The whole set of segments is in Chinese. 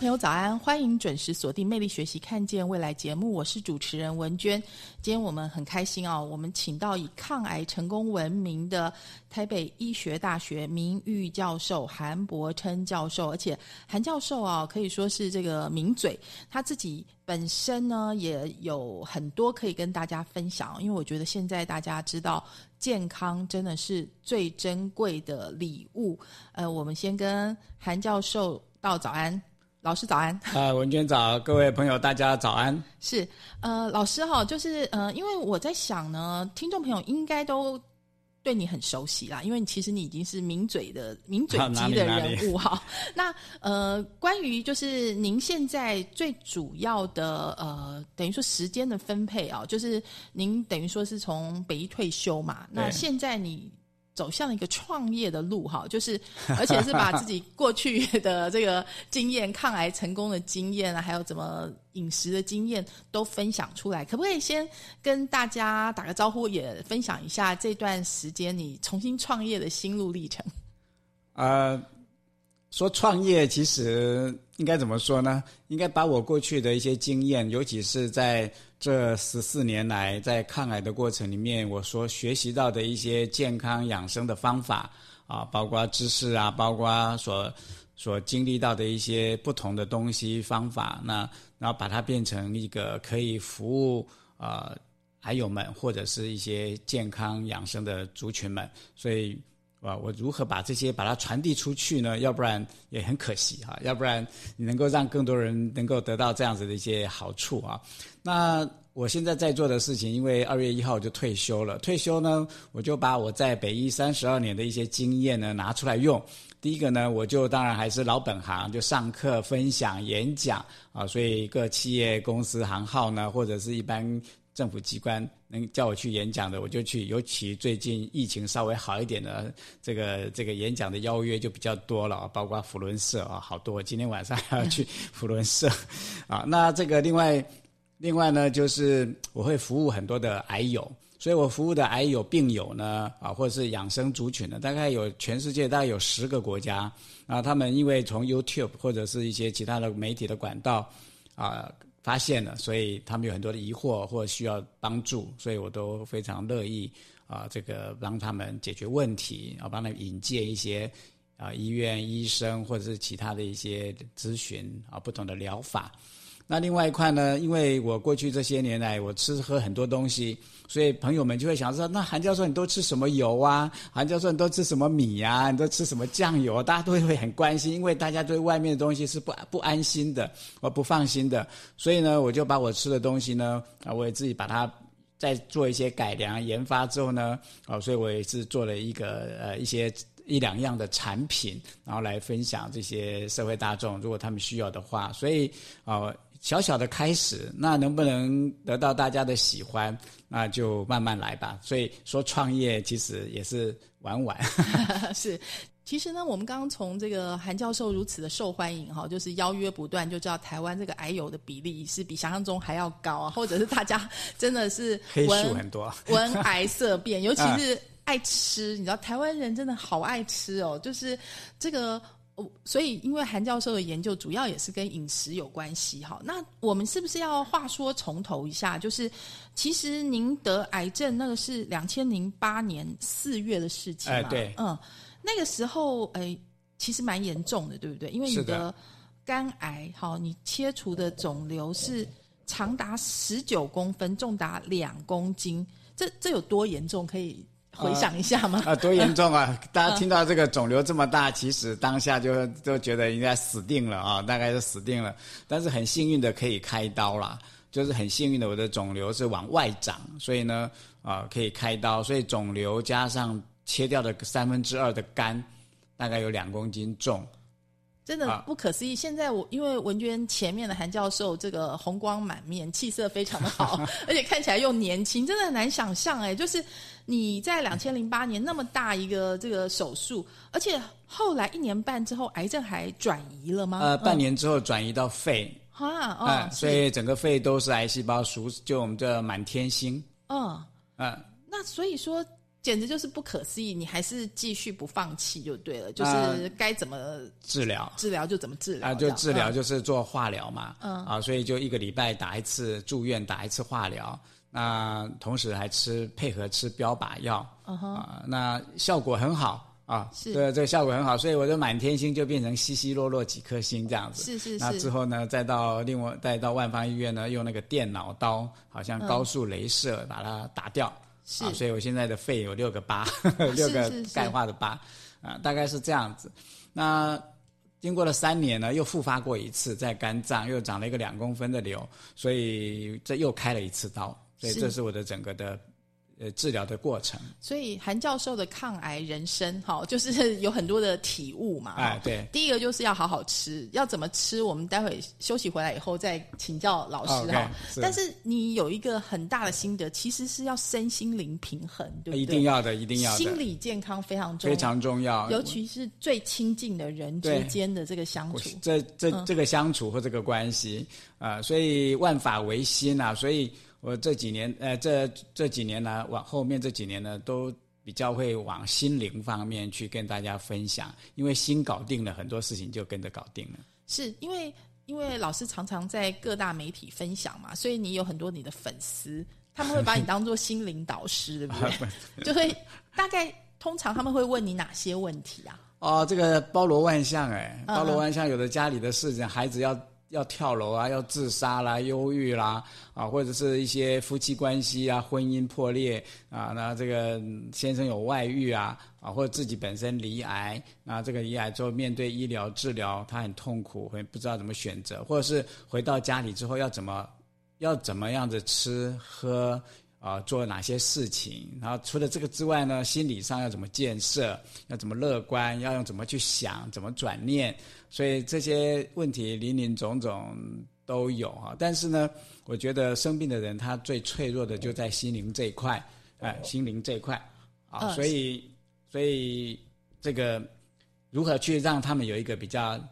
朋友早安，欢迎准时锁定《魅力学习，看见未来》节目，我是主持人文娟。今天我们很开心哦，我们请到以抗癌成功闻名的台北医学大学名誉教授韩伯琛教授，而且韩教授啊可以说是这个名嘴，他自己本身呢也有很多可以跟大家分享。因为我觉得现在大家知道健康真的是最珍贵的礼物。呃，我们先跟韩教授道早安。老师早安！啊，文娟早，各位朋友大家早安。是，呃，老师哈，就是呃，因为我在想呢，听众朋友应该都对你很熟悉啦，因为其实你已经是名嘴的名嘴级的人物哈。那呃，关于就是您现在最主要的呃，等于说时间的分配啊，就是您等于说是从北医退休嘛，那现在你。走向一个创业的路哈，就是而且是把自己过去的这个经验、抗癌成功的经验啊，还有怎么饮食的经验都分享出来。可不可以先跟大家打个招呼，也分享一下这段时间你重新创业的心路历程？呃，说创业其实应该怎么说呢？应该把我过去的一些经验，尤其是在。这十四年来，在抗癌的过程里面，我所学习到的一些健康养生的方法啊，包括知识啊，包括所所经历到的一些不同的东西方法，那然后把它变成一个可以服务啊癌友们或者是一些健康养生的族群们，所以啊，我如何把这些把它传递出去呢？要不然也很可惜哈，要不然你能够让更多人能够得到这样子的一些好处啊。那我现在在做的事情，因为二月一号就退休了。退休呢，我就把我在北医三十二年的一些经验呢拿出来用。第一个呢，我就当然还是老本行，就上课、分享、演讲啊。所以各企业公司行号呢，或者是一般政府机关能叫我去演讲的，我就去。尤其最近疫情稍微好一点的，这个这个演讲的邀约就比较多了啊，包括福伦社啊，好多。今天晚上还要去 福伦社啊。那这个另外。另外呢，就是我会服务很多的癌友，所以我服务的癌友病友呢，啊，或者是养生族群呢，大概有全世界大概有十个国家，啊，他们因为从 YouTube 或者是一些其他的媒体的管道啊发现了，所以他们有很多的疑惑或需要帮助，所以我都非常乐意啊，这个帮他们解决问题，啊，帮他们引荐一些啊医院医生或者是其他的一些咨询啊不同的疗法。那另外一块呢？因为我过去这些年来，我吃喝很多东西，所以朋友们就会想说：那韩教授你都吃什么油啊？韩教授你都吃什么米呀？你都吃什么酱油？大家都会很关心，因为大家对外面的东西是不不安心的，我不放心的。所以呢，我就把我吃的东西呢，啊，我也自己把它再做一些改良研发之后呢，啊，所以我也是做了一个呃一些一两样的产品，然后来分享这些社会大众，如果他们需要的话，所以啊。小小的开始，那能不能得到大家的喜欢，那就慢慢来吧。所以说，创业其实也是玩玩。是，其实呢，我们刚刚从这个韩教授如此的受欢迎哈，就是邀约不断，就知道台湾这个癌友的比例是比想象中还要高啊，或者是大家真的是黑数很多，闻癌色变，尤其是爱吃。你知道台湾人真的好爱吃哦，就是这个。所以因为韩教授的研究主要也是跟饮食有关系哈。那我们是不是要话说从头一下？就是其实您得癌症那个是两千零八年四月的事情嘛？对，嗯，那个时候哎，其实蛮严重的，对不对？因为你的肝癌，好，你切除的肿瘤是长达十九公分，重达两公斤，这这有多严重？可以。回想一下吗？啊，多严重啊！大家听到这个肿瘤这么大，其实当下就都觉得应该死定了啊，大概是死定了。但是很幸运的可以开刀啦，就是很幸运的我的肿瘤是往外长，所以呢啊可以开刀，所以肿瘤加上切掉的三分之二的肝，大概有两公斤重。真的不可思议！现在我因为文娟前面的韩教授这个红光满面，气色非常的好，而且看起来又年轻，真的很难想象哎。就是你在两千零八年那么大一个这个手术，而且后来一年半之后，癌症还转移了吗？呃，半年之后转移到肺啊，哦，所以整个肺都是癌细胞，熟就我们叫满天星。嗯嗯，那所以说。简直就是不可思议！你还是继续不放弃就对了，就是该怎么治疗治疗就怎么治疗啊，就治疗就是做化疗嘛，嗯啊，所以就一个礼拜打一次住院打一次化疗，那同时还吃配合吃标靶药，啊，那效果很好啊，是对这个效果很好，所以我就满天星就变成稀稀落落几颗星这样子，是是是。那之后呢，再到另外再到万方医院呢，用那个电脑刀，好像高速镭射把它打掉。是，所以我现在的肺有六个疤 六个钙化的疤，啊，大概是这样子。那经过了三年呢，又复发过一次，在肝脏又长了一个两公分的瘤，所以这又开了一次刀，所以这是我的整个的。呃，治疗的过程。所以韩教授的抗癌人生，哈，就是有很多的体悟嘛。哎，对。第一个就是要好好吃，要怎么吃？我们待会休息回来以后再请教老师哈。但是你有一个很大的心得，其实是要身心灵平衡，对不对？一定要的，一定要。心理健康非常重要，非常重要。尤其是最亲近的人之间的这个相处，这这这个相处和这个关系啊，所以万法唯心啊，所以。我这几年，呃，这这几年呢，往后面这几年呢，都比较会往心灵方面去跟大家分享，因为心搞定了，很多事情就跟着搞定了。是因为因为老师常常在各大媒体分享嘛，所以你有很多你的粉丝，他们会把你当做心灵导师，对不对？就会大概通常他们会问你哪些问题啊？哦，这个包罗万象，哎，包罗万象，有的家里的事情，孩子要。要跳楼啊，要自杀啦，忧郁啦，啊，或者是一些夫妻关系啊，婚姻破裂啊，那这个先生有外遇啊，啊，或者自己本身罹癌，那这个罹癌之后面对医疗治疗，他很痛苦，很不知道怎么选择，或者是回到家里之后要怎么要怎么样子吃喝。啊，做哪些事情？然后除了这个之外呢，心理上要怎么建设？要怎么乐观？要用怎么去想？怎么转念？所以这些问题林林总总都有啊。但是呢，我觉得生病的人他最脆弱的就在心灵这一块，哎，心灵这一块啊。所以，所以这个如何去让他们有一个比较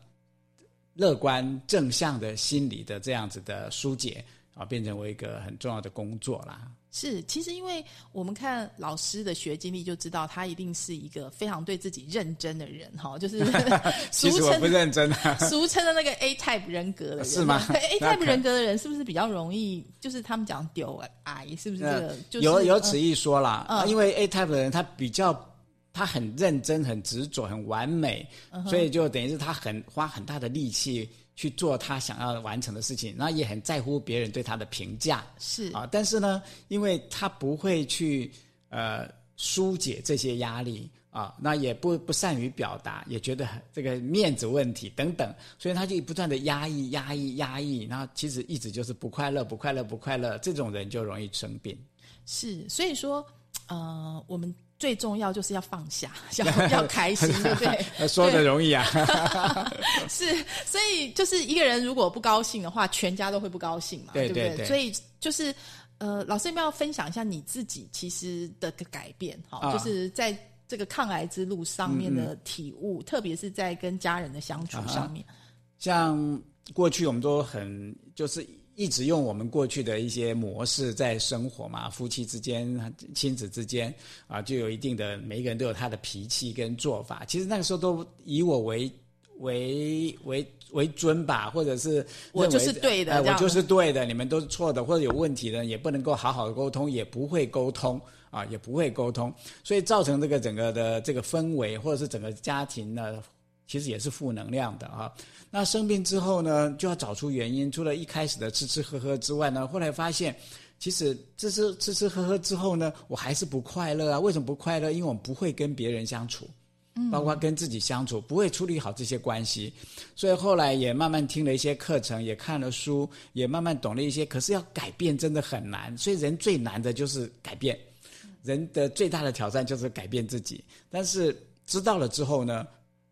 乐观正向的心理的这样子的疏解啊，变成为一个很重要的工作啦。是，其实因为我们看老师的学经历，就知道他一定是一个非常对自己认真的人，哈，就是 俗称我不认真，俗称的那个 A type 人格的人是吗？A type 人格的人是不是比较容易？就是他们讲丢癌，是不是这个？有有此一说啦，因为 A type 的人他比较他很认真、很执着、很完美，所以就等于是他很花很大的力气。去做他想要完成的事情，那也很在乎别人对他的评价，是啊。但是呢，因为他不会去呃疏解这些压力啊，那也不不善于表达，也觉得这个面子问题等等，所以他就不断的压抑、压抑、压抑，然后其实一直就是不快乐、不快乐、不快乐，这种人就容易生病。是，所以说，呃，我们。最重要就是要放下，要要开心，对不对？说的容易啊，是，所以就是一个人如果不高兴的话，全家都会不高兴嘛，对不对？所以就是呃，老师要不要分享一下你自己其实的改变？哈，就是在这个抗癌之路上面的体悟，特别是在跟家人的相处上面。像过去我们都很就是。一直用我们过去的一些模式在生活嘛，夫妻之间、亲子之间啊，就有一定的每一个人都有他的脾气跟做法。其实那个时候都以我为为为为尊吧，或者是我就是对的，我就是对的，你们都是错的，或者有问题的，也不能够好好的沟通，也不会沟通啊，也不会沟通，所以造成这个整个的这个氛围，或者是整个家庭呢，其实也是负能量的啊。那生病之后呢，就要找出原因，除了一开始的吃吃喝喝之外呢，后来发现。其实吃吃吃吃喝喝之后呢，我还是不快乐啊！为什么不快乐？因为我们不会跟别人相处，包括跟自己相处，不会处理好这些关系。所以后来也慢慢听了一些课程，也看了书，也慢慢懂了一些。可是要改变真的很难，所以人最难的就是改变。人的最大的挑战就是改变自己。但是知道了之后呢，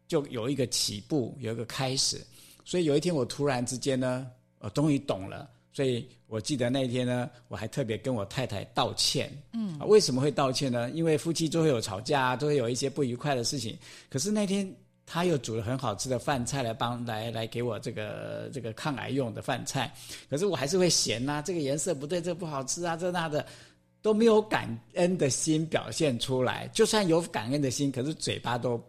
就有一个起步，有一个开始。所以有一天我突然之间呢，我终于懂了。所以我记得那天呢，我还特别跟我太太道歉。嗯，为什么会道歉呢？因为夫妻都会有吵架，都会有一些不愉快的事情。可是那天他又煮了很好吃的饭菜来帮来来给我这个这个抗癌用的饭菜。可是我还是会嫌呐，这个颜色不对，这不好吃啊，这那的都没有感恩的心表现出来。就算有感恩的心，可是嘴巴都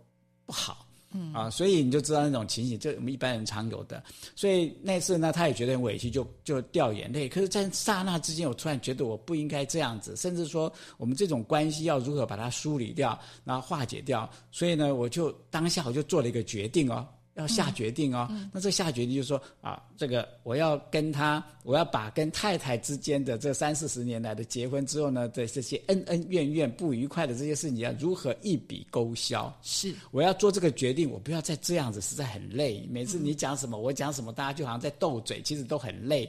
不好。啊，所以你就知道那种情形，这我们一般人常有的。所以那次呢，他也觉得很委屈，就就掉眼泪。可是，在刹那之间，我突然觉得我不应该这样子，甚至说我们这种关系要如何把它梳理掉，然后化解掉。所以呢，我就当下我就做了一个决定哦。要下决定哦，那这下决定就是说啊，这个我要跟他，我要把跟太太之间的这三四十年来的结婚之后呢的这些恩恩怨怨、不愉快的这些事情，要如何一笔勾销？是，我要做这个决定，我不要再这样子，实在很累。每次你讲什么，我讲什么，大家就好像在斗嘴，其实都很累。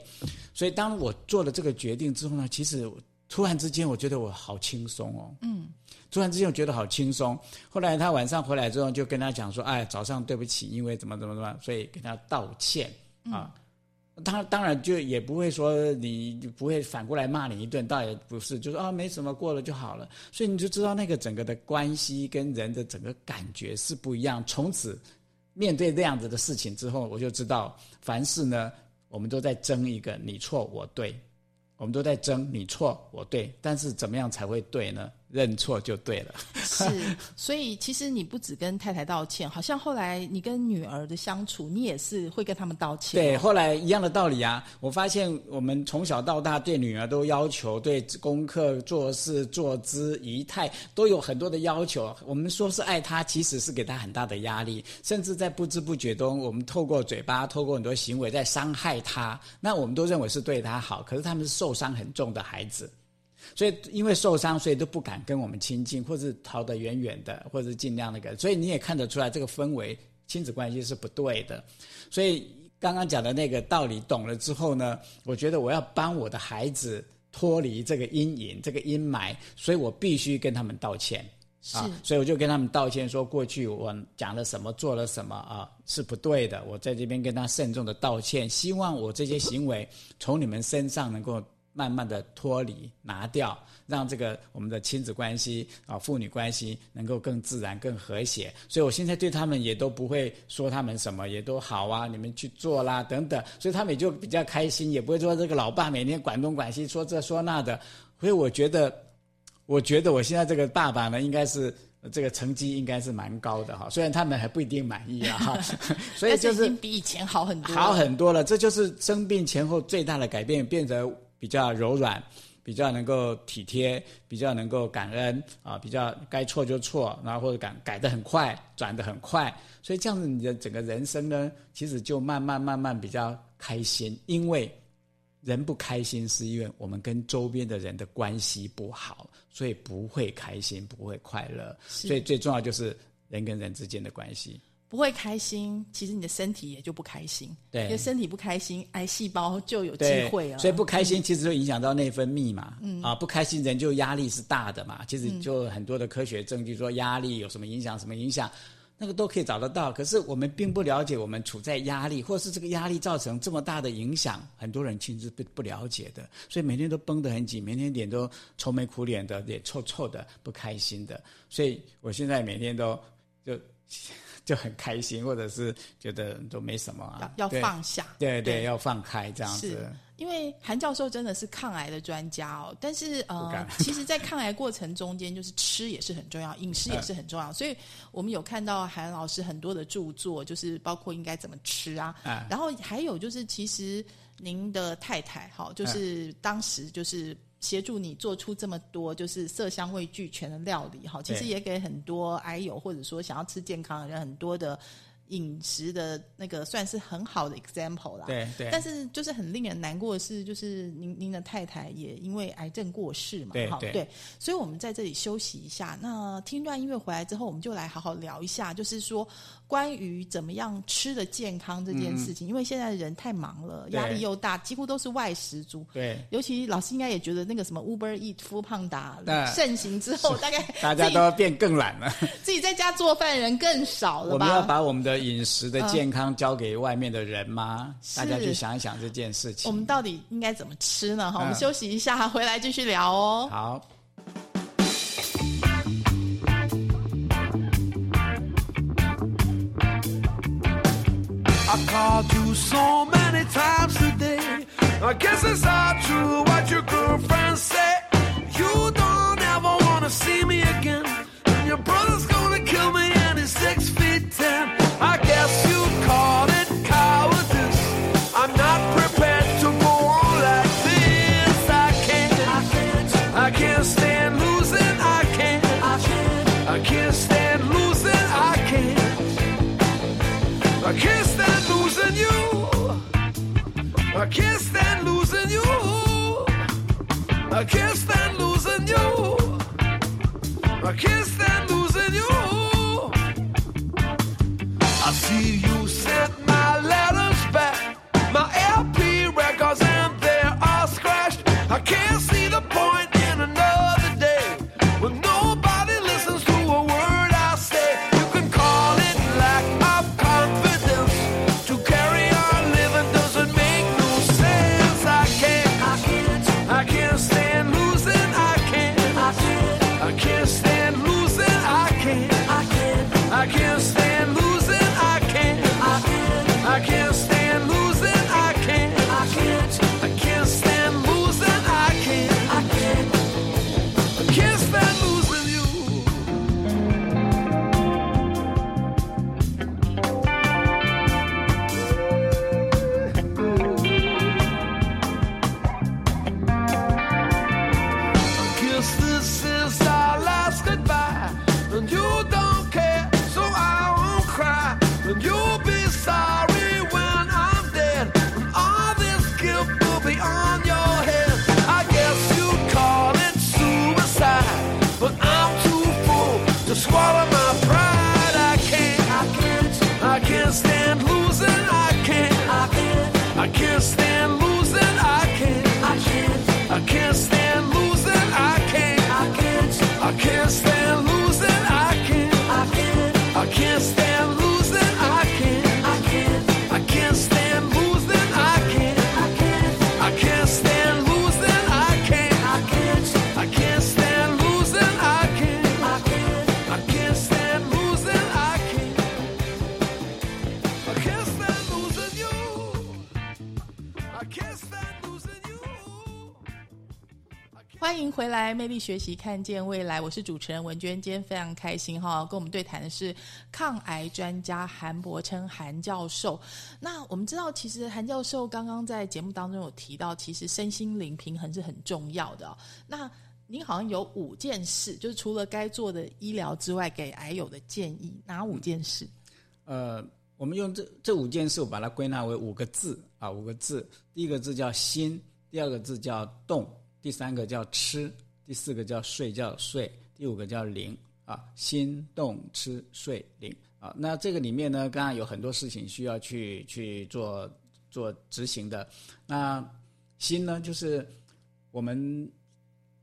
所以当我做了这个决定之后呢，其实突然之间我觉得我好轻松哦。嗯。突然之间我觉得好轻松，后来他晚上回来之后就跟他讲说：“哎，早上对不起，因为怎么怎么怎么，所以跟他道歉啊。”他当然就也不会说你不会反过来骂你一顿，倒也不是，就说啊没什么，过了就好了。所以你就知道那个整个的关系跟人的整个感觉是不一样。从此面对这样子的事情之后，我就知道凡事呢，我们都在争一个你错我对，我们都在争你错我对，但是怎么样才会对呢？认错就对了，是，所以其实你不只跟太太道歉，好像后来你跟女儿的相处，你也是会跟他们道歉。对，后来一样的道理啊。我发现我们从小到大对女儿都要求，对功课、做事、坐姿、仪态都有很多的要求。我们说是爱她，其实是给她很大的压力，甚至在不知不觉中，我们透过嘴巴、透过很多行为在伤害她。那我们都认为是对她好，可是他们是受伤很重的孩子。所以，因为受伤，所以都不敢跟我们亲近，或是逃得远远的，或者尽量那个。所以你也看得出来，这个氛围，亲子关系是不对的。所以刚刚讲的那个道理懂了之后呢，我觉得我要帮我的孩子脱离这个阴影、这个阴霾，所以我必须跟他们道歉啊。所以我就跟他们道歉，说过去我讲了什么，做了什么啊，是不对的。我在这边跟他慎重的道歉，希望我这些行为从你们身上能够。慢慢的脱离拿掉，让这个我们的亲子关系啊、父女关系能够更自然、更和谐。所以我现在对他们也都不会说他们什么，也都好啊，你们去做啦等等。所以他们也就比较开心，也不会说这个老爸每天管东管西，说这说那的。所以我觉得，我觉得我现在这个爸爸呢，应该是这个成绩应该是蛮高的哈。虽然他们还不一定满意啊，哈。所以就是比以前好很多，好很多了。这就是生病前后最大的改变，变得。比较柔软，比较能够体贴，比较能够感恩啊，比较该错就错，然后或者改改得很快，转得很快，所以这样子你的整个人生呢，其实就慢慢慢慢比较开心。因为人不开心，是因为我们跟周边的人的关系不好，所以不会开心，不会快乐。所以最重要就是人跟人之间的关系。不会开心，其实你的身体也就不开心。对，因为身体不开心，癌细胞就有机会了。所以不开心其实就影响到内分泌嘛。嗯啊，不开心人就压力是大的嘛。其实就很多的科学证据说压力有什么影响，什么影响，那个都可以找得到。可是我们并不了解，我们处在压力，或是这个压力造成这么大的影响，很多人其实不不了解的。所以每天都绷得很紧，每天脸都愁眉苦脸的，脸臭臭的，不开心的。所以我现在每天都就。就很开心，或者是觉得都没什么啊，要放下，对对，要放开这样子。因为韩教授真的是抗癌的专家哦，但是呃，其实，在抗癌过程中间，就是吃也是很重要，饮食也是很重要。所以我们有看到韩老师很多的著作，就是包括应该怎么吃啊，然后还有就是，其实您的太太哈，就是当时就是协助你做出这么多就是色香味俱全的料理哈，其实也给很多癌友或者说想要吃健康的人很多的。饮食的那个算是很好的 example 啦，对对。但是就是很令人难过的是，就是您您的太太也因为癌症过世嘛，对对。所以我们在这里休息一下。那听段音乐回来之后，我们就来好好聊一下，就是说。关于怎么样吃的健康这件事情，因为现在人太忙了，压力又大，几乎都是外食族。对，尤其老师应该也觉得那个什么 Uber Eat、富胖达盛行之后，大概大家都要变更懒了，自己在家做饭人更少了吧。我们要把我们的饮食的健康交给外面的人吗？大家去想一想这件事情。我们到底应该怎么吃呢？哈，我们休息一下，回来继续聊哦。好。Called you so many times today. I guess it's all true what your girlfriend said. You don't ever wanna see me again. And your brother's gonna kill me and he's six feet ten. I guess you I can't stand losing you. I can't 回来，魅力学习，看见未来。我是主持人文娟，今天非常开心哈，跟我们对谈的是抗癌专家韩伯称韩教授。那我们知道，其实韩教授刚刚在节目当中有提到，其实身心灵平衡是很重要的、哦。那您好像有五件事，就是除了该做的医疗之外，给癌友的建议，哪五件事？呃，我们用这这五件事，我把它归纳为五个字啊，五个字。第一个字叫心，第二个字叫动，第三个叫吃，第四个叫睡觉睡，第五个叫灵啊，心动吃睡灵啊。那这个里面呢，刚刚有很多事情需要去去做做执行的。那心呢，就是我们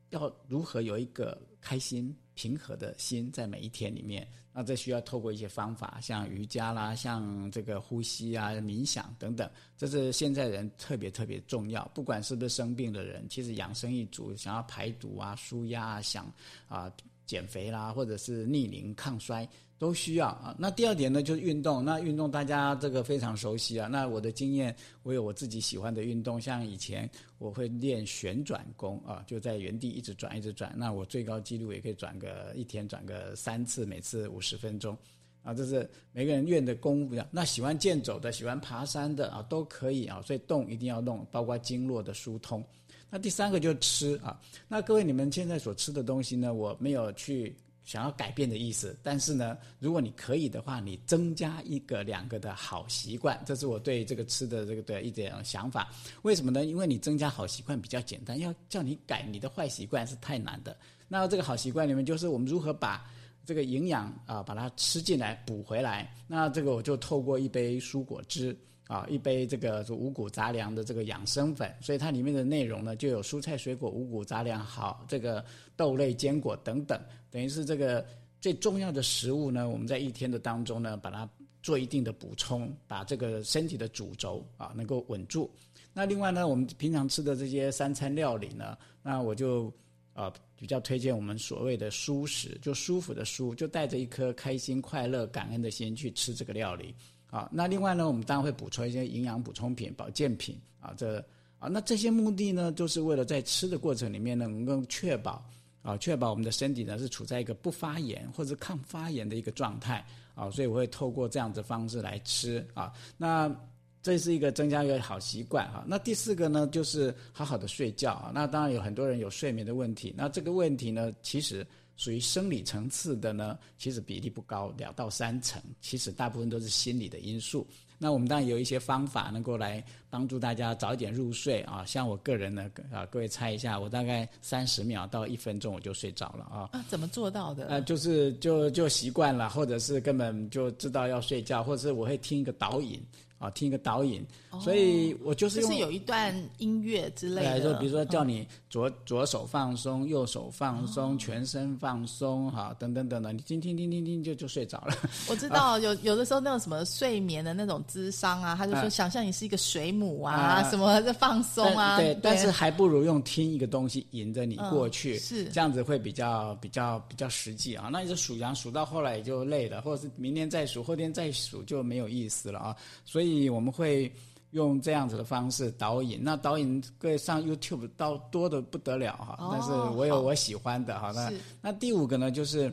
要如何有一个开心平和的心在每一天里面。那这需要透过一些方法，像瑜伽啦，像这个呼吸啊、冥想等等，这是现在人特别特别重要。不管是不是生病的人，其实养生一族想要排毒啊、舒压啊、想啊减肥啦，或者是逆龄抗衰都需要啊。那第二点呢，就是运动。那运动大家这个非常熟悉啊。那我的经验，我有我自己喜欢的运动，像以前我会练旋转功啊，就在原地一直转一直转。那我最高纪录也可以转个一天转个三次，每次五十分钟啊。这是每个人练的功不一样。那喜欢健走的，喜欢爬山的啊，都可以啊。所以动一定要动，包括经络的疏通。那第三个就是吃啊，那各位你们现在所吃的东西呢，我没有去想要改变的意思，但是呢，如果你可以的话，你增加一个两个的好习惯，这是我对这个吃的这个的一点想法。为什么呢？因为你增加好习惯比较简单，要叫你改你的坏习惯是太难的。那这个好习惯里面，就是我们如何把这个营养啊把它吃进来补回来。那这个我就透过一杯蔬果汁。啊，一杯这个五谷杂粮的这个养生粉，所以它里面的内容呢，就有蔬菜、水果、五谷杂粮，好这个豆类、坚果等等，等于是这个最重要的食物呢。我们在一天的当中呢，把它做一定的补充，把这个身体的主轴啊能够稳住。那另外呢，我们平常吃的这些三餐料理呢，那我就呃比较推荐我们所谓的舒食，就舒服的舒，就带着一颗开心、快乐、感恩的心去吃这个料理。啊，那另外呢，我们当然会补充一些营养补充品、保健品啊，这啊，那这些目的呢，就是为了在吃的过程里面呢，能够确保啊，确保我们的身体呢是处在一个不发炎或者抗发炎的一个状态啊，所以我会透过这样子方式来吃啊，那这是一个增加一个好习惯哈。那第四个呢，就是好好的睡觉啊。那当然有很多人有睡眠的问题，那这个问题呢，其实。属于生理层次的呢，其实比例不高，两到三成，其实大部分都是心理的因素。那我们当然有一些方法能够来帮助大家早一点入睡啊。像我个人呢，啊，各位猜一下，我大概三十秒到一分钟我就睡着了啊。啊，怎么做到的？呃，就是就就习惯了，或者是根本就知道要睡觉，或者是我会听一个导引。啊，听一个导引，所以我就是用有一段音乐之类的，就比如说叫你左左手放松，右手放松，全身放松，哈，等等等等，你听听听听听就就睡着了。我知道有有的时候那种什么睡眠的那种智商啊，他就说想象你是一个水母啊，什么的放松啊，对，但是还不如用听一个东西引着你过去，是。这样子会比较比较比较实际啊。那你就数羊数到后来也就累了，或者是明天再数，后天再数就没有意思了啊，所以。所以我们会用这样子的方式导引，那导引各位上 YouTube 到多的不得了哈，但是我有我喜欢的哈。那那第五个呢，就是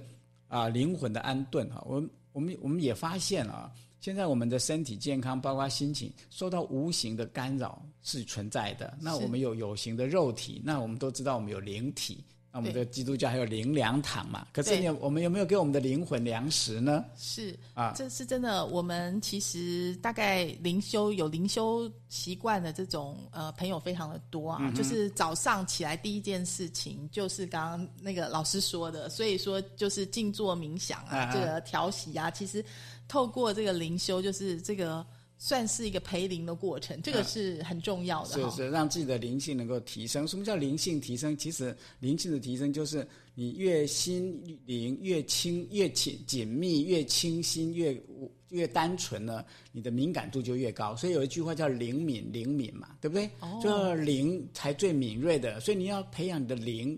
啊灵魂的安顿哈。我我们我们也发现啊，现在我们的身体健康，包括心情，受到无形的干扰是存在的。那我们有有形的肉体，那我们都知道我们有灵体。那我们的基督教还有灵粮堂嘛？可是你我们有没有给我们的灵魂粮食呢？是啊，这是真的。我们其实大概灵修有灵修习惯的这种呃朋友非常的多啊。就是早上起来第一件事情就是刚刚那个老师说的，所以说就是静坐冥想啊，这个调息啊，其实透过这个灵修，就是这个。算是一个培灵的过程，这个是很重要的。是是，让自己的灵性能够提升。什么叫灵性提升？其实灵性的提升就是你越心灵越清、越紧紧密、越清新、越越单纯呢，你的敏感度就越高。所以有一句话叫“灵敏灵敏”嘛，对不对？哦，就灵才最敏锐的，所以你要培养你的灵，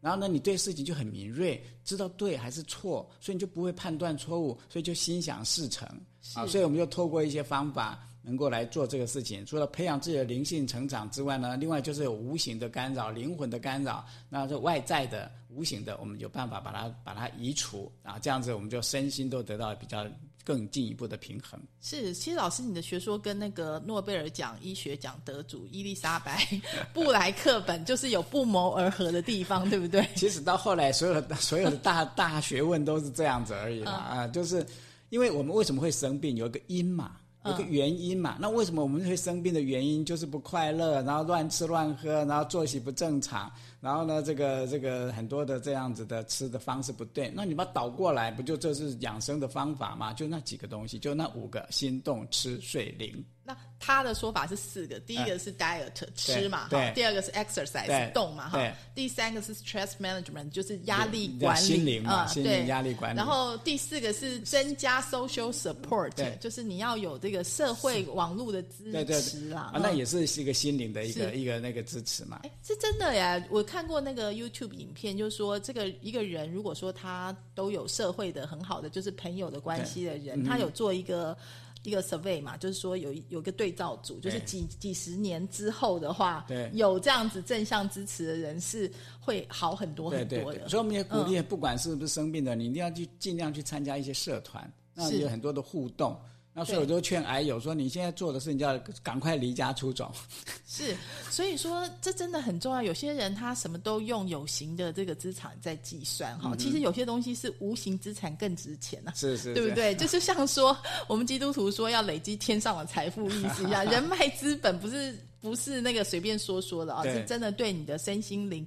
然后呢，你对事情就很敏锐，知道对还是错，所以你就不会判断错误，所以就心想事成。啊，所以我们就透过一些方法，能够来做这个事情。除了培养自己的灵性成长之外呢，另外就是有无形的干扰、灵魂的干扰。那这外在的、无形的，我们有办法把它把它移除啊，这样子我们就身心都得到比较更进一步的平衡。是，其实老师你的学说跟那个诺贝尔奖医学奖得主伊丽莎白布莱克本就是有不谋而合的地方，对不对？其实到后来，所有的所有的大大学问都是这样子而已啦啊，就是。因为我们为什么会生病？有一个因嘛，有个原因嘛。那为什么我们会生病的原因就是不快乐，然后乱吃乱喝，然后作息不正常，然后呢，这个这个很多的这样子的吃的方式不对。那你把它倒过来，不就这是养生的方法吗？就那几个东西，就那五个：心动、吃、睡、灵。那他的说法是四个，第一个是 diet 吃嘛，哈，第二个是 exercise 动嘛，哈，第三个是 stress management 就是压力管理心灵嘛，对，压力管理。然后第四个是增加 social support，就是你要有这个社会网络的支持啦，啊，那也是是一个心灵的一个一个那个支持嘛。哎，是真的呀，我看过那个 YouTube 影片，就是说这个一个人如果说他都有社会的很好的就是朋友的关系的人，他有做一个。一个 survey 嘛，就是说有有个对照组，就是几几十年之后的话，对。有这样子正向支持的人是会好很多很多的。所以我们也鼓励，不管是不是生病的，你一定要去尽量去参加一些社团，那有很多的互动。那所以我就劝癌友说：“你现在做的事，情就要赶快离家出走。”是，所以说这真的很重要。有些人他什么都用有形的这个资产在计算哈，其实有些东西是无形资产更值钱呐。是是，对不对？就是像说我们基督徒说要累积天上的财富意思一样，人脉资本不是不是那个随便说说的啊，是真的对你的身心灵。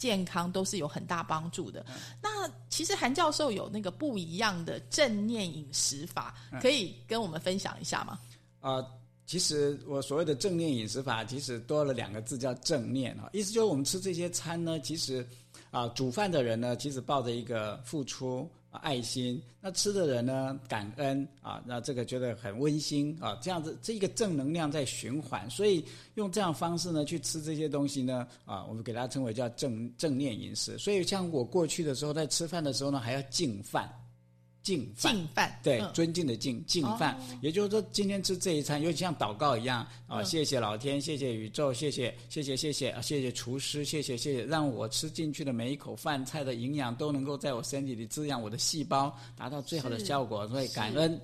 健康都是有很大帮助的。那其实韩教授有那个不一样的正念饮食法，可以跟我们分享一下吗？啊，其实我所谓的正念饮食法，其实多了两个字叫正念啊，意思就是我们吃这些餐呢，其实啊，煮饭的人呢，其实抱着一个付出。爱心，那吃的人呢？感恩啊，那这个觉得很温馨啊，这样子这一个正能量在循环，所以用这样方式呢去吃这些东西呢，啊，我们给它称为叫正正念饮食。所以像我过去的时候，在吃饭的时候呢，还要敬饭。敬饭，敬饭，对，尊敬的敬，敬饭。也就是说今天吃这一餐，尤其像祷告一样。啊，谢谢老天，谢谢宇宙，谢谢，谢谢，谢谢，谢谢厨师，谢谢，谢谢。让我吃进去的每一口饭菜的营养，都能够在我身体里滋养我的细胞，达到最好的效果。所以感恩。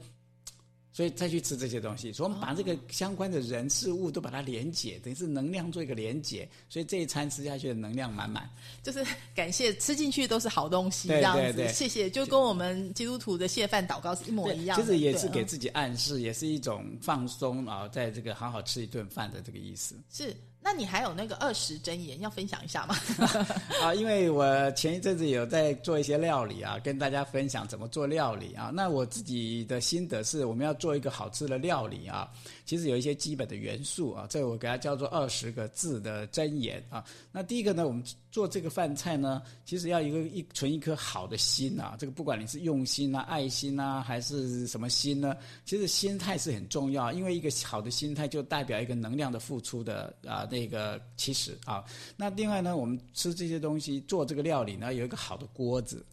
所以再去吃这些东西，所以我们把这个相关的人事物都把它连结，等于是能量做一个连结，所以这一餐吃下去的能量满满。就是感谢吃进去都是好东西，这样子。谢谢，就跟我们基督徒的谢饭祷告是一模一样。其实也是给自己暗示，也是一种放松啊，在这个好好吃一顿饭的这个意思。是。那你还有那个二十真言要分享一下吗？啊，因为我前一阵子有在做一些料理啊，跟大家分享怎么做料理啊。那我自己的心得是，我们要做做一个好吃的料理啊。其实有一些基本的元素啊，这我给它叫做二十个字的箴言啊。那第一个呢，我们做这个饭菜呢，其实要一个一存一颗好的心啊。这个不管你是用心啊、爱心啊，还是什么心呢，其实心态是很重要，因为一个好的心态就代表一个能量的付出的啊那个其实啊。那另外呢，我们吃这些东西做这个料理呢，有一个好的锅子。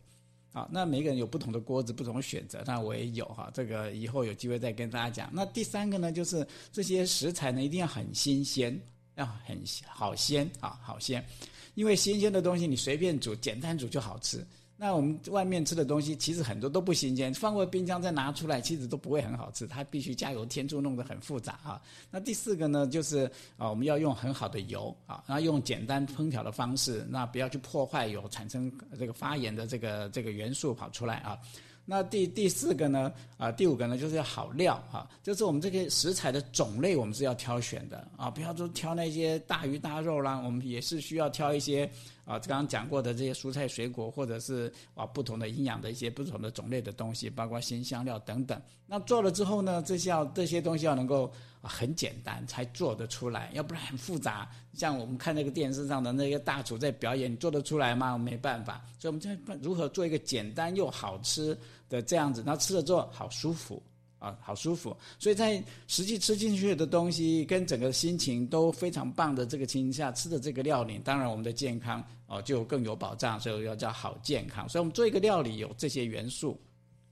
好，那每个人有不同的锅子，不同的选择。那我也有哈，这个以后有机会再跟大家讲。那第三个呢，就是这些食材呢一定要很新鲜，要很好鲜啊，好鲜，因为新鲜的东西你随便煮，简单煮就好吃。那我们外面吃的东西，其实很多都不新鲜，放过冰箱再拿出来，其实都不会很好吃。它必须加油添醋，弄得很复杂啊。那第四个呢，就是啊，我们要用很好的油啊，然后用简单烹调的方式，那不要去破坏油，产生这个发炎的这个这个元素跑出来啊。那第第四个呢，啊，第五个呢，就是要好料啊，就是我们这个食材的种类，我们是要挑选的啊，不要说挑那些大鱼大肉啦，我们也是需要挑一些。啊，刚刚讲过的这些蔬菜水果，或者是啊不同的营养的一些不同的种类的东西，包括新香料等等。那做了之后呢，这些要这些东西要能够很简单才做得出来，要不然很复杂。像我们看那个电视上的那些大厨在表演，你做得出来吗？没办法。所以我们在如何做一个简单又好吃的这样子，然后吃了之后好舒服。啊，好舒服，所以在实际吃进去的东西跟整个心情都非常棒的这个情况下，吃的这个料理，当然我们的健康哦就更有保障，所以要叫好健康。所以我们做一个料理有这些元素。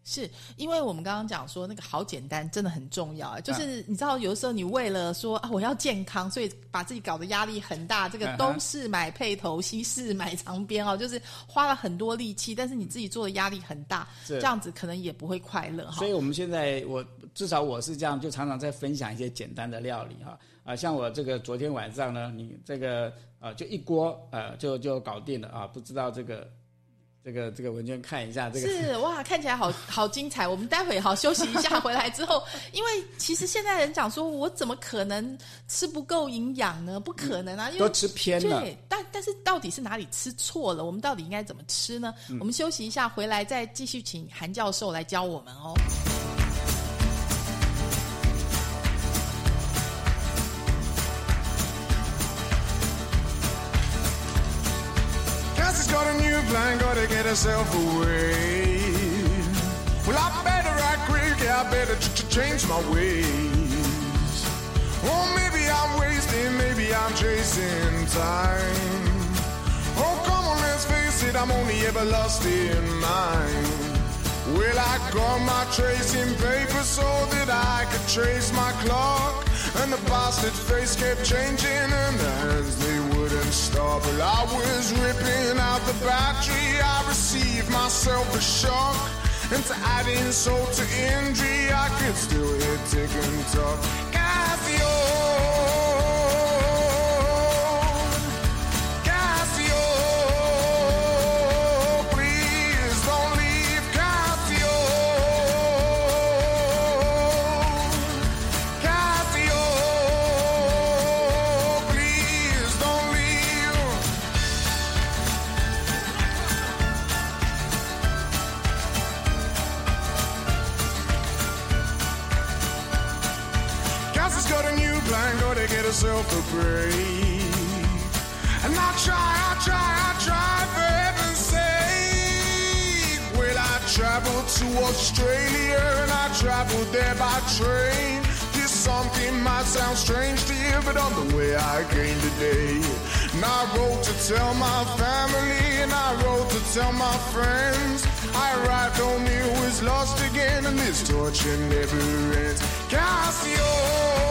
是因为我们刚刚讲说那个好简单真的很重要啊，就是你知道有的时候你为了说啊我要健康，所以把自己搞得压力很大，这个东市买配头，西市买长边哦，就是花了很多力气，但是你自己做的压力很大，这样子可能也不会快乐哈。所以我们现在我至少我是这样，就常常在分享一些简单的料理哈啊，像我这个昨天晚上呢，你这个啊就一锅啊就就搞定了啊，不知道这个。这个这个文件看一下，这个是 哇，看起来好好精彩。我们待会好休息一下，回来之后，因为其实现在人讲说，我怎么可能吃不够营养呢？不可能啊，因为都吃偏了。对，但但是到底是哪里吃错了？我们到底应该怎么吃呢？我们休息一下，回来再继续请韩教授来教我们哦。Got a new plan, gotta get herself away. Well, I better act quick, yeah, I better ch- ch- change my ways. Oh, maybe I'm wasting, maybe I'm chasing time. Oh, come on, let's face it, I'm only ever lost in mine. Well, I got my tracing paper so that I could trace my clock. And the bastard face kept changing, and hands they wouldn't stop. Well, I was ripping out the battery, I received myself a shock. And to add insult to injury, I could still hear tick and. Casio. Casio, tell my family and I wrote to tell my friends. I arrived home, it was lost again, and this torture never ends. Cassio. Cassio,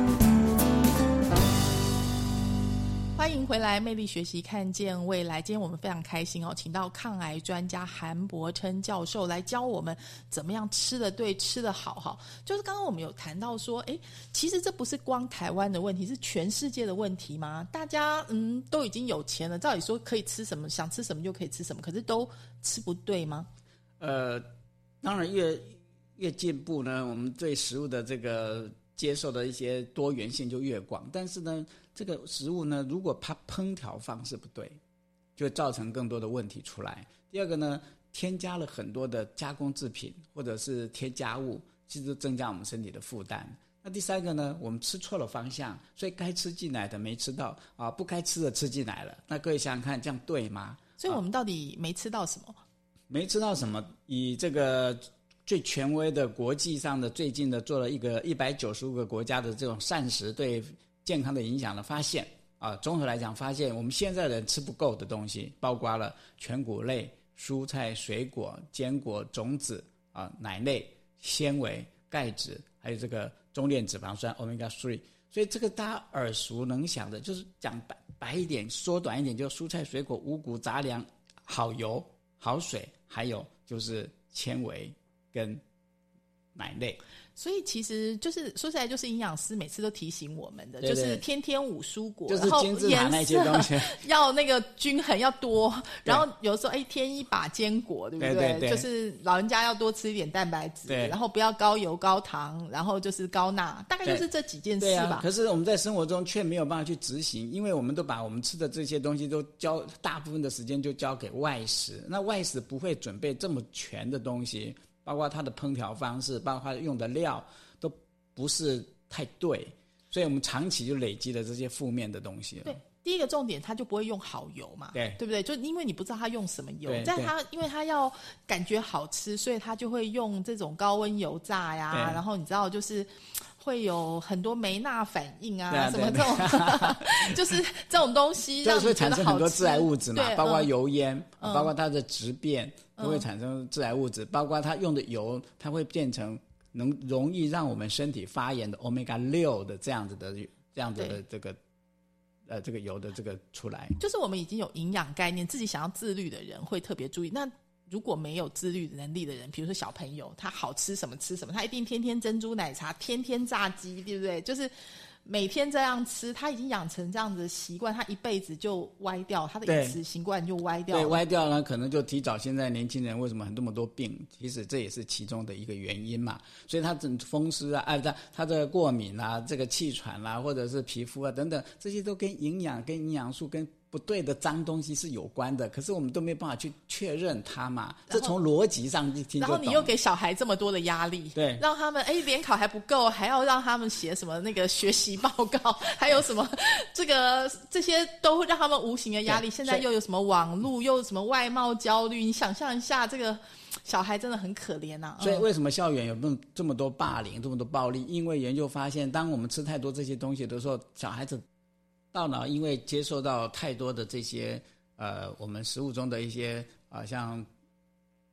回来，魅力学习，看见未来。今天我们非常开心哦，请到抗癌专家韩伯琛教授来教我们怎么样吃的对，吃的好哈。就是刚刚我们有谈到说，诶，其实这不是光台湾的问题，是全世界的问题吗？大家嗯都已经有钱了，照理说可以吃什么，想吃什么就可以吃什么，可是都吃不对吗？呃，当然越越进步呢，我们对食物的这个接受的一些多元性就越广。但是呢，这个食物呢，如果它烹调方式不对，就造成更多的问题出来。第二个呢，添加了很多的加工制品或者是添加物，其实增加我们身体的负担。那第三个呢，我们吃错了方向，所以该吃进来的没吃到啊，不该吃的吃进来了。那各位想想看，这样对吗？所以我们到底没吃到什么？没吃到什么。以这个最权威的国际上的最近的做了一个一百九十五个国家的这种膳食对健康的影响的发现啊，综合来讲发现我们现在人吃不够的东西，包括了全谷类、蔬菜、水果、坚果、种子啊、奶类、纤维、钙质，还有这个中链脂肪酸 omega three。所以这个大家耳熟能详的，就是讲白白一点，缩短一点，就蔬菜、水果、五谷杂粮、好油、好水，还有就是纤维跟奶类。所以其实就是说起来，就是营养师每次都提醒我们的，对对就是天天五蔬果，就是然后金字塔那颜些东西。色 要那个均衡要多，然后有时候哎添一把坚果，对不对就是老人家要多吃一点蛋白质，然后不要高油高糖，然后就是高钠，大概就是这几件事吧，。可是我们在生活中却没有办法去执行，因为我们都把我们吃的这些东西都交大部分的时间就交给外食，那外食不会准备这么全的东西，包括它的烹调方式，包括它用的料都不是太对，所以我们长期就累积了这些负面的东西了。对，第一个重点，他就不会用好油嘛，对对不对？就因为你不知道他用什么油对，但他因为他要感觉好吃，所以他就会用这种高温油炸呀，然后你知道就是。会有很多酶钠反应啊，啊什么这对。种，就是这种东西 让就是会产生很多致癌物质嘛对，包括嗯油烟，嗯包括它的质变都会嗯产生致癌物质，包括它用的油，它会变成能容易让我们身体发炎的 omega 六的这样子的这样子的这个呃这个油的这个出来。就是我们已经有营养概念，自己想要自律的人会特别注意。那如果没有自律能力的人，比如说小朋友，他好吃什么吃什么，他一定天天珍珠奶茶，天天炸鸡，对不对？就是每天这样吃，他已经养成这样子的习惯，他一辈子就歪掉，他的饮食习惯就歪掉对，歪掉呢，可能就提早现在年轻人为什么很这么多病，其实这也是其中的一个原因嘛。所以他整风湿啊，啊，他他的过敏啊，这个气喘啦、或者是皮肤啊等等，这些都跟营养、跟营养素、跟不对的脏东西是有关的。可是我们都没有办法去确认它嘛，这从逻辑上一听。然后你又给小孩这么多的压力，对让他们哎联考还不够，还要让他们写什么那个学习报告，还有什么这个这些都让他们无形的压力。现在又有什么网络，又有什么外貌焦虑，你想象一下，这个小孩真的很可怜呐、嗯所以为什么校园有这么这么多霸凌、这么多暴力？因为研究发现，当我们吃太多这些东西的时候，小孩子大脑因为接受到太多的这些呃我们食物中的一些啊、呃像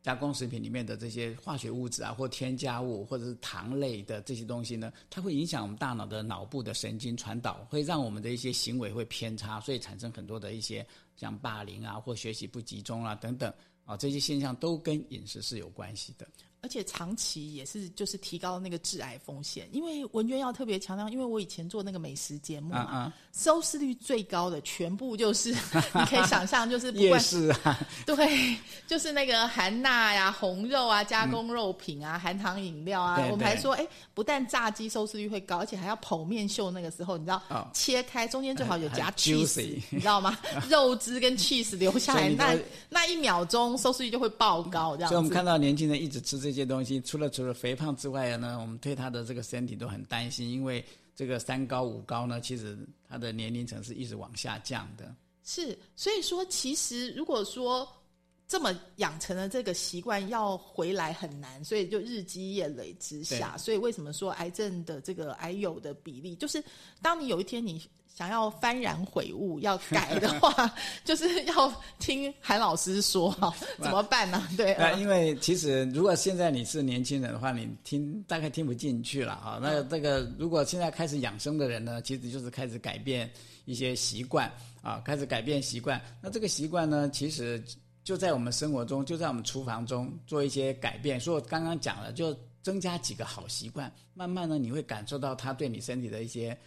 加工食品里面的这些化学物质啊，或添加物，或者是糖类的这些东西呢，它会影响我们大脑的脑部的神经传导，会让我们的一些行为会偏差，所以产生很多的一些像霸凌啊，或学习不集中啊等等啊这些现象都跟饮食是有关系的。而且长期也是就是提高那个致癌风险。因为文娟要特别强调，因为我以前做那个美食节目嘛，啊啊收视率最高的全部就是 你可以想象，就是不夜管是啊，对，就是那个含钠呀、红肉啊、加工肉品啊、含糖饮料啊。我们还说，哎，不但炸鸡收视率会高，而且还要剖面秀。那个时候，你知道，哦切开中间最好有夹 cheese，juicy 你知道吗？肉汁跟 cheese 留下来，那那一秒钟收视率就会爆高，这样子。所以我们看到年轻人一直吃这些东西，除了除了肥胖之外呢，我们对他的这个身体都很担心，因为这个三高五高呢，其实他的年龄层是一直往下降的。是，所以说，其实如果说这么养成了这个习惯，要回来很难，所以就日积月累之下，所以为什么说癌症的这个癌友的比例，就是当你有一天你想要幡然悔悟要改的话，就是要听韩老师说哈，怎么办呢？对，呃，呃因为其实如果现在你是年轻人的话，你听大概听不进去了啊。那这个如果现在开始养生的人呢，其实就是开始改变一些习惯啊，开始改变习惯。那这个习惯呢，其实就在我们生活中，就在我们厨房中做一些改变。所以我刚刚讲了，就增加几个好习惯，慢慢呢，你会感受到它对你身体的一些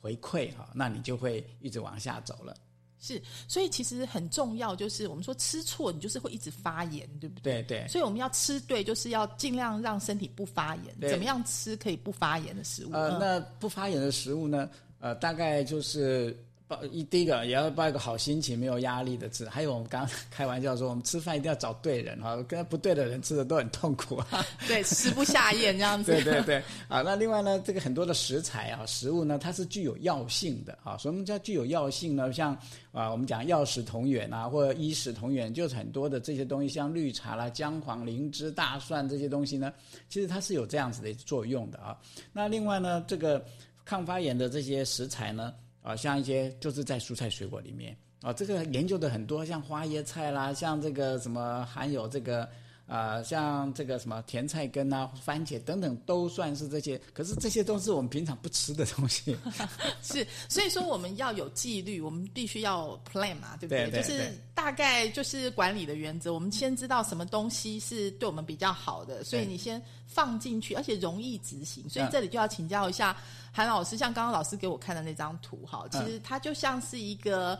回馈哈，那你就会一直往下走了。是，所以其实很重要，就是我们说吃错，你就是会一直发炎，对不对？对对。所以我们要吃对，就是要尽量让身体不发炎。对怎么样吃可以不发炎的食物？呃，嗯那不发炎的食物呢？呃，大概就是抱一第一个也要抱一个好心情，没有压力的吃。还有我们刚刚开玩笑说，我们吃饭一定要找对人哈，跟不对的人吃的都很痛苦啊。对，吃不下咽这样子。对对对，啊，那另外呢，这个很多的食材啊，食物呢，它是具有药性的啊。什么叫具有药性呢？像啊，我们讲药食同源啊，或者医食同源，就是很多的这些东西，像绿茶啦、姜黄、灵芝、大蒜这些东西呢，其实它是有这样子的作用的啊。那另外呢，这个抗发炎的这些食材呢，啊，像一些就是在蔬菜水果里面啊，这个研究的很多，像花椰菜啦，像这个什么含有这个。啊、像这个什么甜菜根啊、番茄等等，都算是这些。可是这些都是我们平常不吃的东西。是，所以说我们要有纪律，我们必须要 plan 嘛，对不对对就是大概就是管理的原则，我们先知道什么东西是对我们比较好的，所以你先放进去，而且容易执行。所以嗯这里就要请教一下韩老师，像刚刚老师给我看的那张图，哈，其实它就像是一个。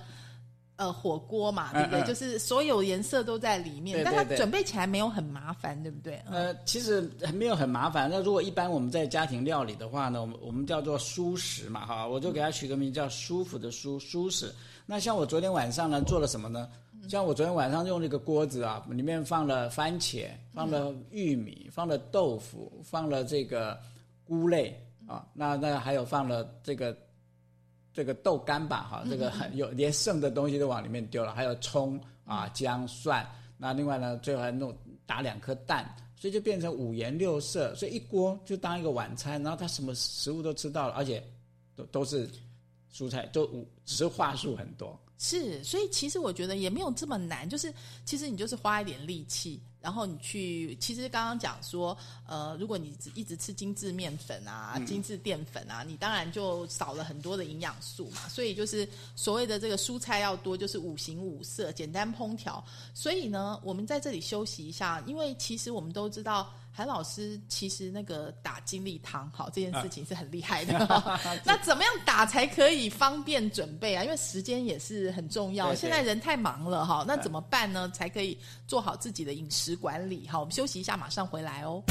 呃，火锅嘛，对不对？嗯嗯就是所有颜色都在里面，对但它准备起来没有很麻烦，对不对？嗯呃，其实没有很麻烦。那如果一般我们在家庭料理的话呢，我们我们叫做舒食嘛，哈，我就给它取个名叫舒服的舒舒食。那像我昨天晚上呢做了什么呢？像我昨天晚上用那个锅子啊，里面放了番茄，放了玉米，放了豆腐，放了这个菇类啊，那那还有放了这个这个豆干吧，哈，这个很有连剩的东西都往里面丢了，还有葱啊、姜、蒜，那另外呢，最后还弄打两颗蛋，所以就变成五颜六色，所以一锅就当一个晚餐，然后他什么食物都吃到了，而且都都是蔬菜，都五只是话术很多。是，所以其实我觉得也没有这么难，就是其实你就是花一点力气，然后你去，其实刚刚讲说，呃，如果你一直吃精致面粉啊、精致淀粉啊，你当然就少了很多的营养素嘛。所以就是所谓的这个蔬菜要多，就是五行五色，简单烹调。所以呢，我们在这里休息一下，因为其实我们都知道。韩老师其实那个打精力汤，好这件事情是很厉害的。那怎么样打才可以方便准备啊？因为时间也是很重要。现在人太忙了哈，那怎么办呢？才可以做好自己的饮食管理？好，我们休息一下，马上回来哦。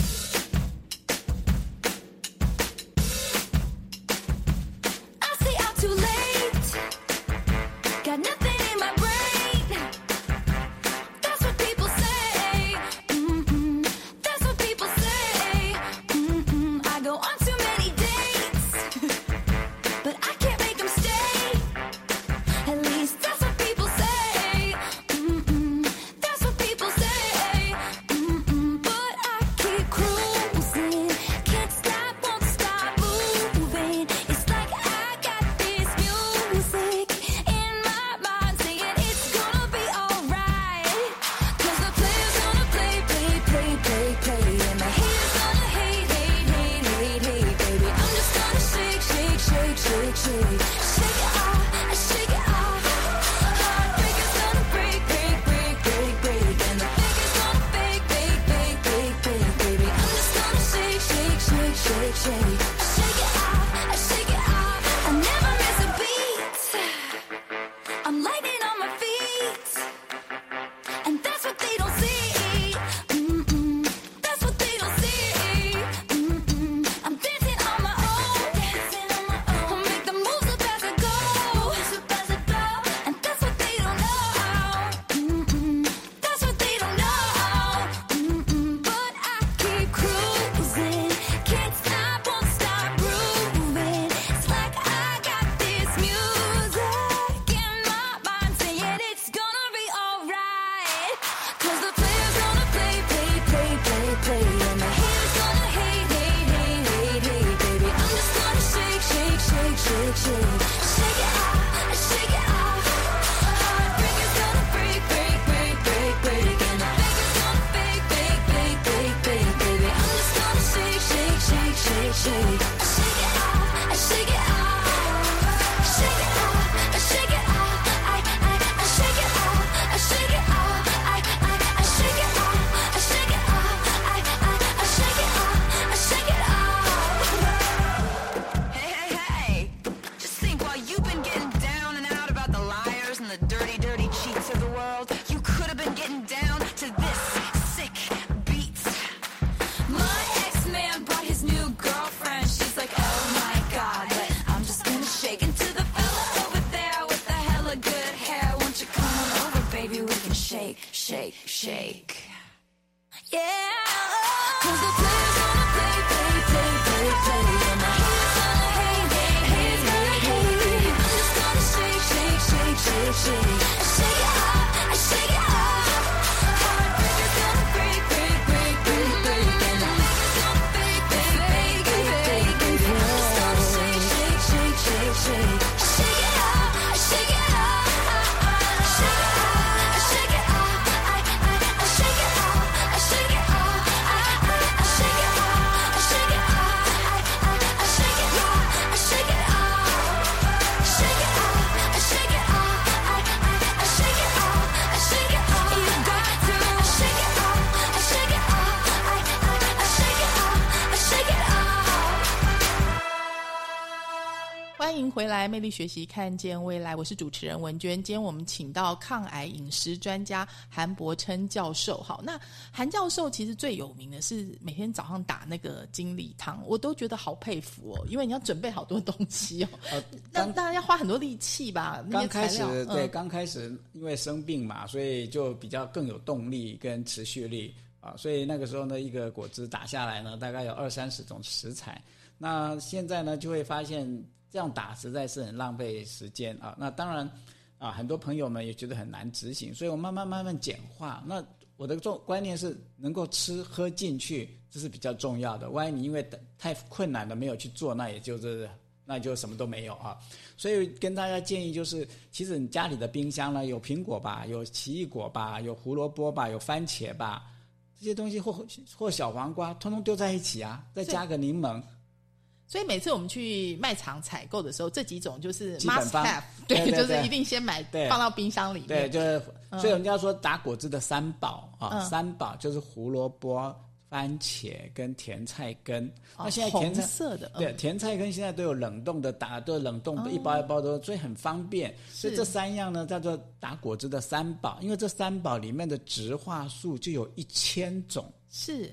魅力学习，看见未来。我是主持人文娟。今天我们请到抗癌饮食专家韩伯琛教授。好，那韩教授其实最有名的是每天早上打那个精力汤，我都觉得好佩服哦，因为你要准备好多东西哦，那当然要花很多力气吧。刚开始对，刚开始因为生病嘛，所以就比较更有动力跟持续力啊。所以那个时候呢，一个果汁打下来呢，大概有二三十种食材。那现在呢，就会发现这样打实在是很浪费时间啊。那当然啊，很多朋友们也觉得很难执行，所以我慢慢慢慢简化。那我的重观念是能够吃喝进去，这是比较重要的。万一你因为太困难了没有去做，那也就是那就什么都没有啊。所以跟大家建议就是，其实你家里的冰箱呢，有苹果吧，有奇异果吧，有胡萝卜吧，有番茄吧，这些东西或或小黄瓜，通通丢在一起啊，再加个柠檬。所以每次我们去卖场采购的时候，这几种就是 must have，对，就是一定先买，放到冰箱里面。对，就是，所以人家说打果汁的三宝啊，三宝就是胡萝卜。番茄跟甜菜根，那现在甜菜色的，对，甜菜根现在都有冷冻的打，都冷冻的一包一包的，所以很方便。所以这三样呢叫做打果汁的三宝，因为这三宝里面的植化素就有一千种。是，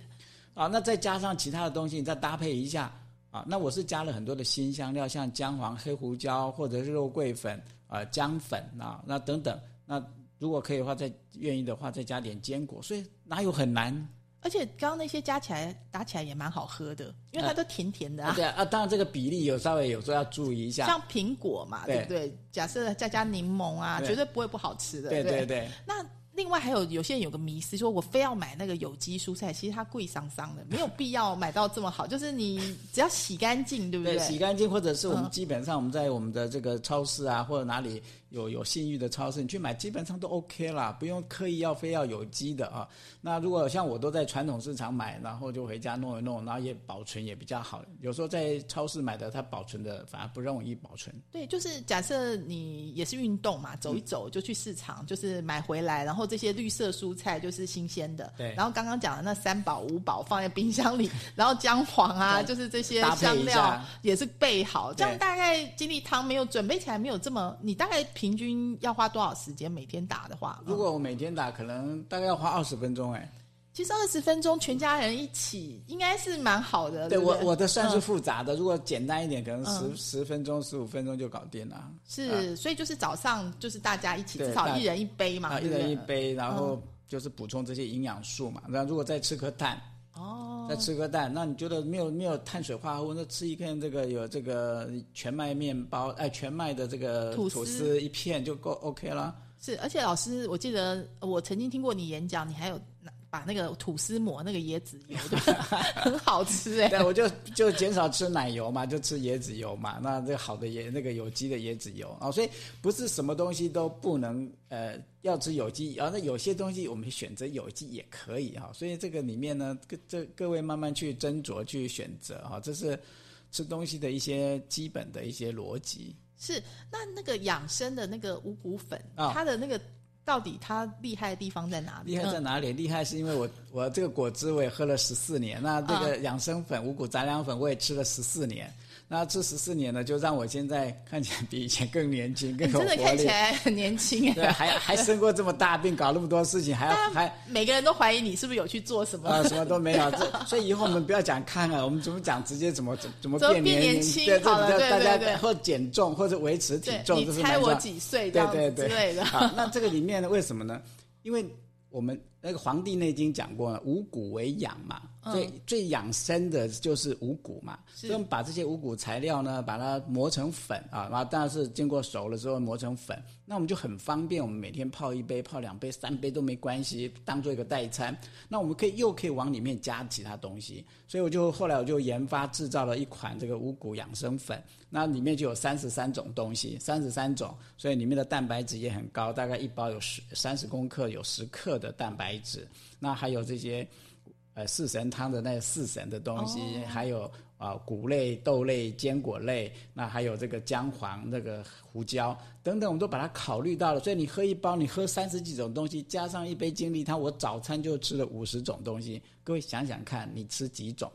啊，那再加上其他的东西，你再搭配一下啊。那我是加了很多的新香料，像姜黄、黑胡椒或者是肉桂粉啊、姜粉啊，那等等。那如果可以的话，再愿意的话，再加点坚果。所以哪有很难？而且刚刚那些加起来打起来也蛮好喝的，因为它都甜甜的啊。对啊，当然这个比例有稍微有时候要注意一下。像苹果嘛，对不对？假设再加柠檬啊，绝对不会不好吃的。对对对。那另外还有有些人有个迷思，说我非要买那个有机蔬菜，其实它贵桑桑的，没有必要买到这么好。就是你只要洗干净，对不对？洗干净，或者是我们基本上我们在我们的这个超市啊，或者哪里。有有信誉的超市，你去买基本上都 OK 啦，不用刻意要非要有机的啊。那如果像我都在传统市场买，然后就回家弄一弄，然后也保存也比较好。有时候在超市买的，它保存的反而不容易保存。对，就是假设你也是运动嘛，走一走就去市场，就是买回来，然后这些绿色蔬菜就是新鲜的。对。然后刚刚讲的那三宝五宝放在冰箱里，然后姜黄啊，就是这些香料也是备好，这样大概精力汤没有准备起来没有这么，你大概平。平均要花多少时间？每天打的话，如果我每天打，可能大概要花二十分钟。哎，其实二十分钟全家人一起应该是蛮好的。对我我的算是复杂的，如果简单一点，可能十十分钟、十五分钟就搞定了。是，所以就是早上就是大家一起，至少一人一杯嘛，一人一杯，然后就是补充这些营养素嘛。然后如果再吃颗蛋。哦，再吃颗蛋，那你觉得没有没有碳水化合物？那吃一片这个有这个全麦面包，哎，全麦的这个吐司一片就够 OK 了。是，而且老师，我记得我曾经听过你演讲，你还有。把那个吐司抹那个椰子油，对 很好吃哎！对，我就就减少吃奶油嘛，就吃椰子油嘛。那这个好的椰，那个有机的椰子油啊，所以不是什么东西都不能呃要吃有机，然后那有些东西我们选择有机也可以哈。所以这个里面呢，各这各位慢慢去斟酌去选择哈，这是吃东西的一些基本的一些逻辑。是，那那个养生的那个五谷粉，它的那个。到底它厉害的地方在哪里？厉害在哪里？厉害是因为我我这个果汁我也喝了十四年，那这个养生粉五谷杂粮粉我也吃了十四年。那这十四年呢，就让我现在看起来比以前更年轻，更有活力。真的看起来很年轻哎！对，还还生过这么大病，搞那么多事情，还要 还每个人都怀疑你是不是有去做什么？啊，什么都没有。这所以以后我们不要讲看了，我们怎么讲？直接怎么怎怎么变年轻？对，好了，大家或减重或者维持体重，你猜我几岁？对对对之类的。好，那这个里面呢，为什么呢？因为我们那个《黄帝内经》讲过了，五谷为养嘛。最最养生的就是五谷嘛，所以我们把这些五谷材料呢，把它磨成粉啊，然后当然是经过熟了之后磨成粉，那我们就很方便，我们每天泡一杯、泡两杯、三杯都没关系，当做一个代餐。那我们可以又可以往里面加其他东西，所以我就后来我就研发制造了一款这个五谷养生粉，那里面就有三十三种东西，三十三种，所以里面的蛋白质也很高，大概一包有十三十公克，有十克的蛋白质，那还有这些。呃，四神汤的那四神的东西，还有啊谷类、豆类、坚果类，那还有这个姜黄、那个胡椒等等，我们都把它考虑到了。所以你喝一包，你喝三十几种东西，加上一杯精力汤，我早餐就吃了五十种东西。各位想想看，你吃几种？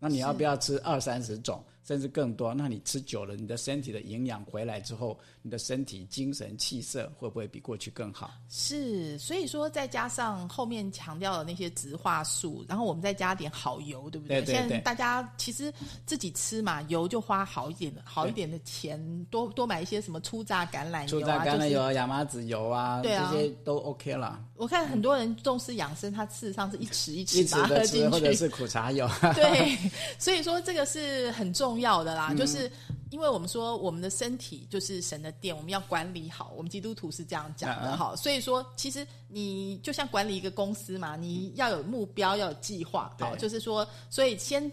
那你要不要吃二三十种？甚至更多。那你吃久了，你的身体的营养回来之后，你的身体精神气色会不会比过去更好？是，所以说再加上后面强调的那些植化素，然后我们再加点好油，对不对？现在大家其实自己吃嘛，油就花好一点的好一点的钱，多多买一些什么粗榨橄榄油啊，粗榨橄榄油、亚麻籽油啊，对啊，这些都 OK 了。我看很多人重视养生，他事实上是一匙一匙把喝进去，或者是苦茶油。对，所以说这个是很重要的啦，就是。是，因为我们说我们的身体就是神的殿，我们要管理好。我们基督徒是这样讲的哈，所以说其实你就像管理一个公司嘛，你要有目标，要有计划，好，就是说，所以先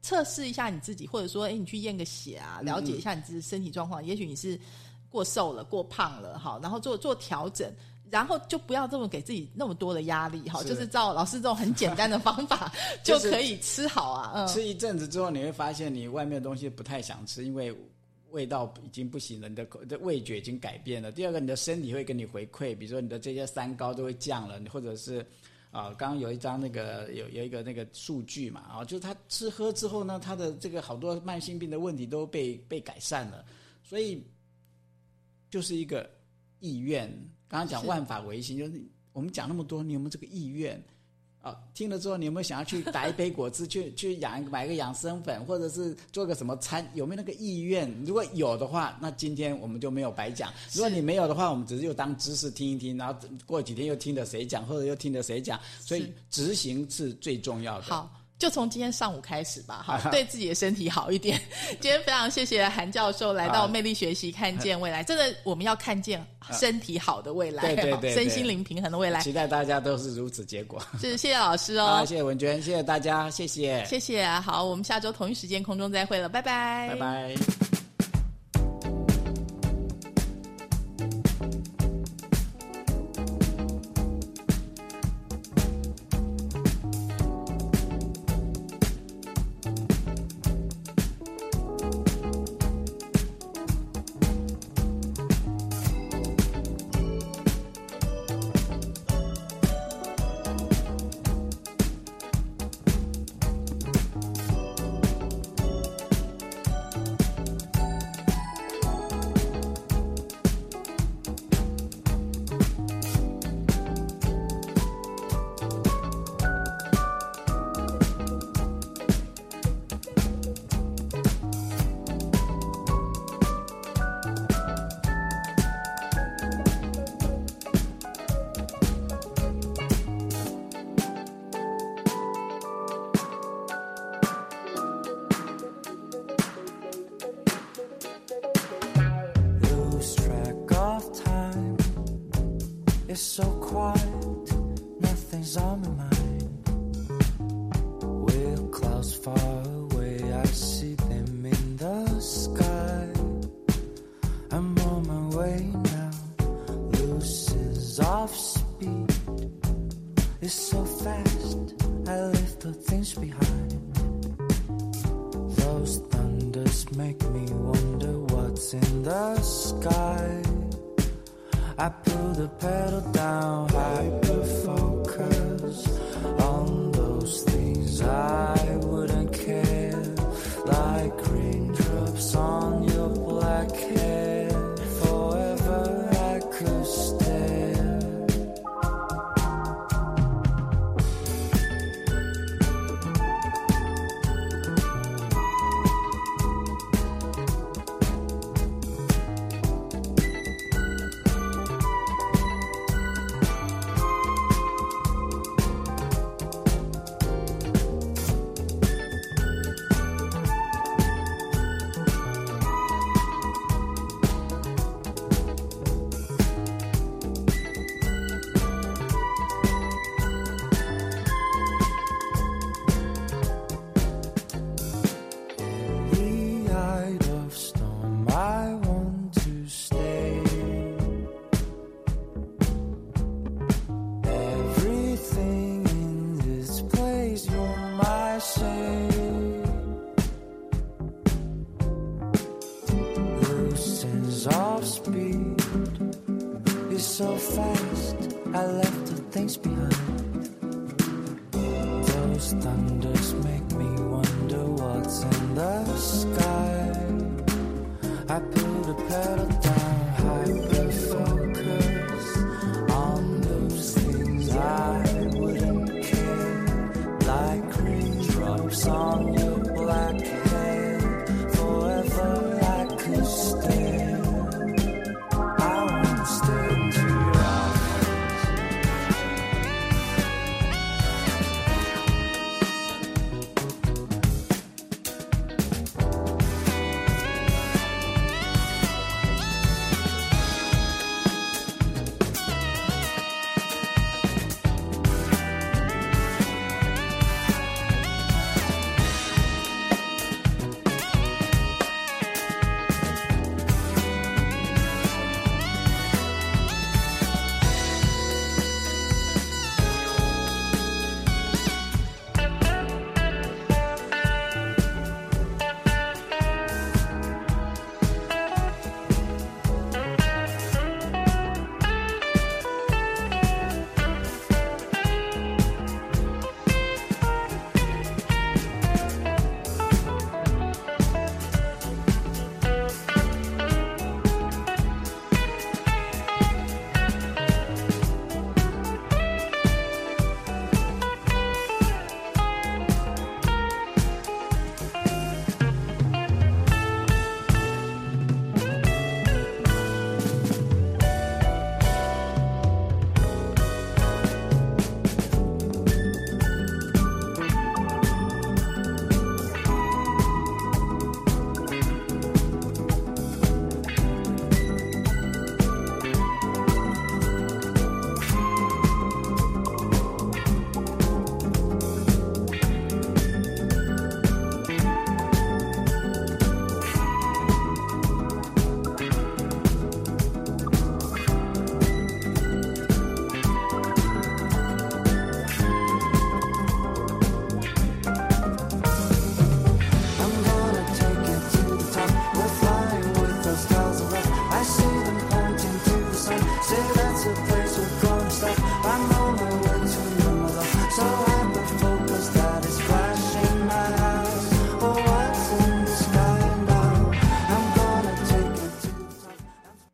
测试一下你自己，或者说，哎，你去验个血啊，了解一下你自己身体状况，也许你是过瘦了、过胖了，好，然后做做调整。然后就不要这么给自己那么多的压力哈，就是照老师这种很简单的方法 就可以吃好啊。吃一阵子之后，你会发现你外面的东西不太想吃，因为味道已经不行了，你的口的味觉已经改变了。第二个，你的身体会给你回馈，比如说你的这些三高都会降了，或者是啊，刚刚有一张那个有有一个那个数据嘛，啊，就是他吃喝之后呢，他的这个好多慢性病的问题都被被改善了，所以就是一个意愿。刚刚讲万法唯心，就是我们讲那么多，你有没有这个意愿？啊，听了之后，你有没有想要去打一杯果汁，去 去养买个养生粉，或者是做个什么餐？有没有那个意愿？如果有的话，那今天我们就没有白讲；如果你没有的话，我们只是又当知识听一听，然后过几天又听着谁讲，或者又听着谁讲。所以执行是最重要的。好。就从今天上午开始吧，哈，对自己的身体好一点。今天非常谢谢韩教授来到魅力学习，看见未来。真的，我们要看见身体好的未来，对对对，身心灵平衡的未来。期待大家都是如此结果。是，谢谢老师哦，谢谢文娟，谢谢大家，谢谢，谢谢。好，我们下周同一时间空中再会了，拜拜，拜拜。